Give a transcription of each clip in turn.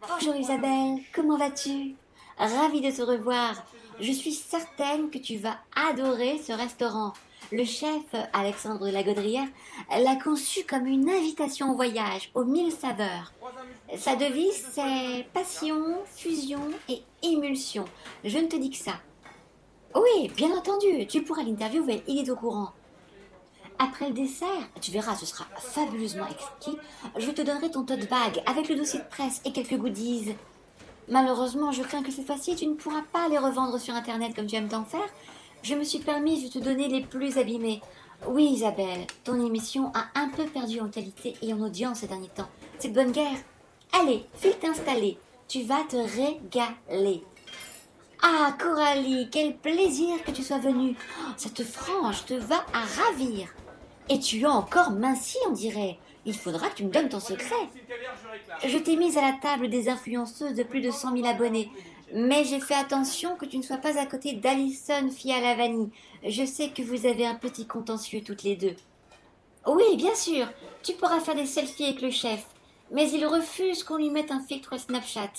Bonjour Isabelle, comment vas-tu? Ravie de te revoir. Je suis certaine que tu vas adorer ce restaurant. Le chef, Alexandre de la Gaudrière, l'a conçu comme une invitation au voyage, aux mille saveurs. Sa devise, c'est passion, fusion et émulsion. Je ne te dis que ça. Oui, bien entendu, tu pourras l'interviewer, il est au courant. Après le dessert, tu verras, ce sera fabuleusement exquis. Je te donnerai ton tote bag avec le dossier de presse et quelques goodies. Malheureusement, je crains que cette fois-ci, tu ne pourras pas les revendre sur Internet comme tu aimes t'en faire. Je me suis permise de te donner les plus abîmés. Oui, Isabelle, ton émission a un peu perdu en qualité et en audience ces derniers temps. C'est de bonne guerre. Allez, file t'installer. Tu vas te régaler. Ah, Coralie, quel plaisir que tu sois venue. Oh, cette frange te va à ravir. Et tu as encore minci, on dirait. Il faudra que tu me donnes ton secret. Je t'ai mise à la table des influenceuses de plus de 100 000 abonnés. Mais j'ai fait attention que tu ne sois pas à côté d'Alison, fille à la vanille. Je sais que vous avez un petit contentieux toutes les deux. Oui, bien sûr. Tu pourras faire des selfies avec le chef. Mais il refuse qu'on lui mette un filtre Snapchat.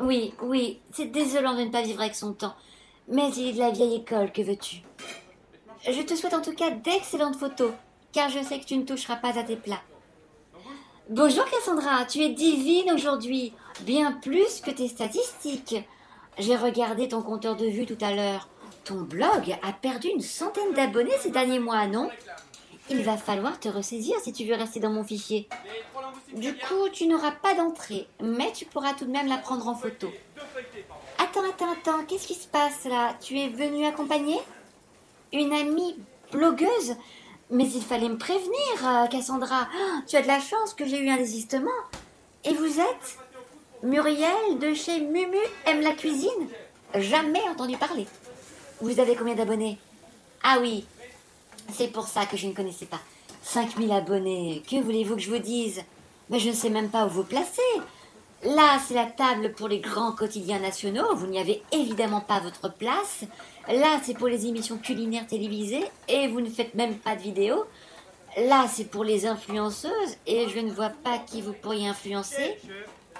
Oui, oui, c'est désolant de ne pas vivre avec son temps. Mais il est de la vieille école, que veux-tu? Je te souhaite en tout cas d'excellentes photos, car je sais que tu ne toucheras pas à tes plats. Bonjour Cassandra, tu es divine aujourd'hui, bien plus que tes statistiques. J'ai regardé ton compteur de vues tout à l'heure. Ton blog a perdu une centaine d'abonnés ces derniers mois, non? Il va falloir te ressaisir si tu veux rester dans mon fichier. Du coup, tu n'auras pas d'entrée, mais tu pourras tout de même la prendre en photo. Attends, attends, attends, qu'est-ce qui se passe là? Tu es venue accompagner? Une amie blogueuse? Mais il fallait me prévenir, euh, Cassandra. Ah, tu as de la chance que j'ai eu un désistement. Et vous êtes Muriel de chez Mumu aime la cuisine? Jamais entendu parler. Vous avez combien d'abonnés? Ah oui, c'est pour ça que je ne connaissais pas. 5000 abonnés, que voulez-vous que je vous dise? Mais je ne sais même pas où vous placer. Là, c'est la table pour les grands quotidiens nationaux. Vous n'y avez évidemment pas votre place. Là, c'est pour les émissions culinaires télévisées et vous ne faites même pas de vidéo. Là, c'est pour les influenceuses et je ne vois pas qui vous pourriez influencer.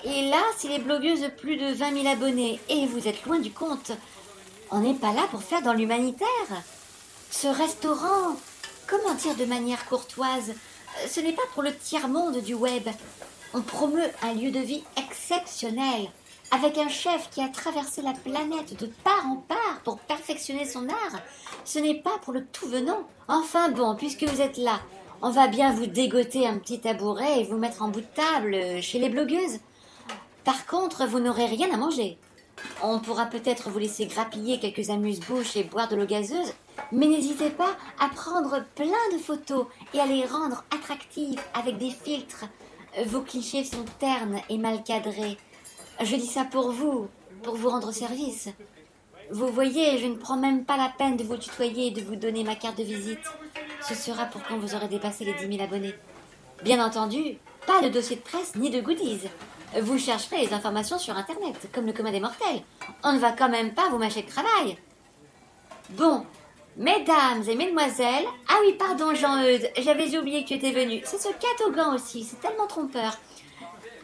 Et là, c'est les blogueuses de plus de 20 000 abonnés et vous êtes loin du compte. On n'est pas là pour faire dans l'humanitaire. Ce restaurant, comment dire de manière courtoise, ce n'est pas pour le tiers-monde du web. On promeut un lieu de vie exceptionnel, avec un chef qui a traversé la planète de part en part pour perfectionner son art. Ce n'est pas pour le tout venant. Enfin bon, puisque vous êtes là, on va bien vous dégoter un petit tabouret et vous mettre en bout de table chez les blogueuses. Par contre, vous n'aurez rien à manger. On pourra peut-être vous laisser grappiller quelques amuse-bouches et boire de l'eau gazeuse, mais n'hésitez pas à prendre plein de photos et à les rendre attractives avec des filtres vos clichés sont ternes et mal cadrés. Je dis ça pour vous, pour vous rendre service. Vous voyez, je ne prends même pas la peine de vous tutoyer et de vous donner ma carte de visite. Ce sera pour quand vous aurez dépassé les 10 000 abonnés. Bien entendu, pas de dossier de presse ni de goodies. Vous chercherez les informations sur Internet, comme le commun des mortels. On ne va quand même pas vous mâcher le travail. Bon, Mesdames et mesdemoiselles, ah oui, pardon Jean-Eudes, j'avais oublié que tu étais venu. C'est ce catogan aussi, c'est tellement trompeur.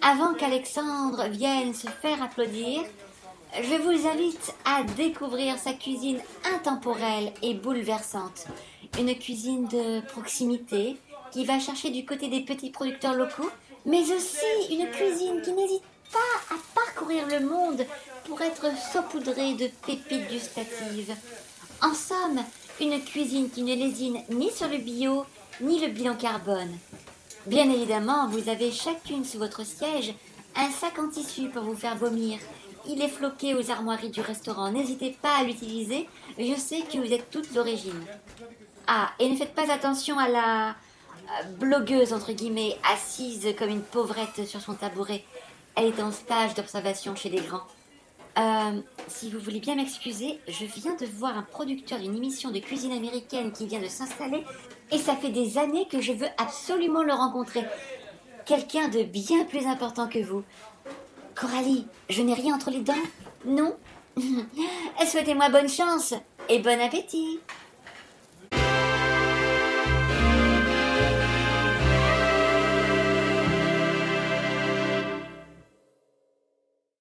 Avant qu'Alexandre vienne se faire applaudir, je vous invite à découvrir sa cuisine intemporelle et bouleversante. Une cuisine de proximité qui va chercher du côté des petits producteurs locaux, mais aussi une cuisine qui n'hésite pas à parcourir le monde pour être saupoudrée de pépites gustatives. En somme, une cuisine qui ne lésine ni sur le bio, ni le bilan carbone. Bien évidemment, vous avez chacune sous votre siège un sac en tissu pour vous faire vomir. Il est floqué aux armoiries du restaurant. N'hésitez pas à l'utiliser. Je sais que vous êtes toute l'origine. Ah, et ne faites pas attention à la euh, blogueuse, entre guillemets, assise comme une pauvrette sur son tabouret. Elle est en stage d'observation chez les grands. Euh, si vous voulez bien m'excuser, je viens de voir un producteur d'une émission de cuisine américaine qui vient de s'installer et ça fait des années que je veux absolument le rencontrer. Quelqu'un de bien plus important que vous. Coralie, je n'ai rien entre les dents Non? Souhaitez-moi bonne chance et bon appétit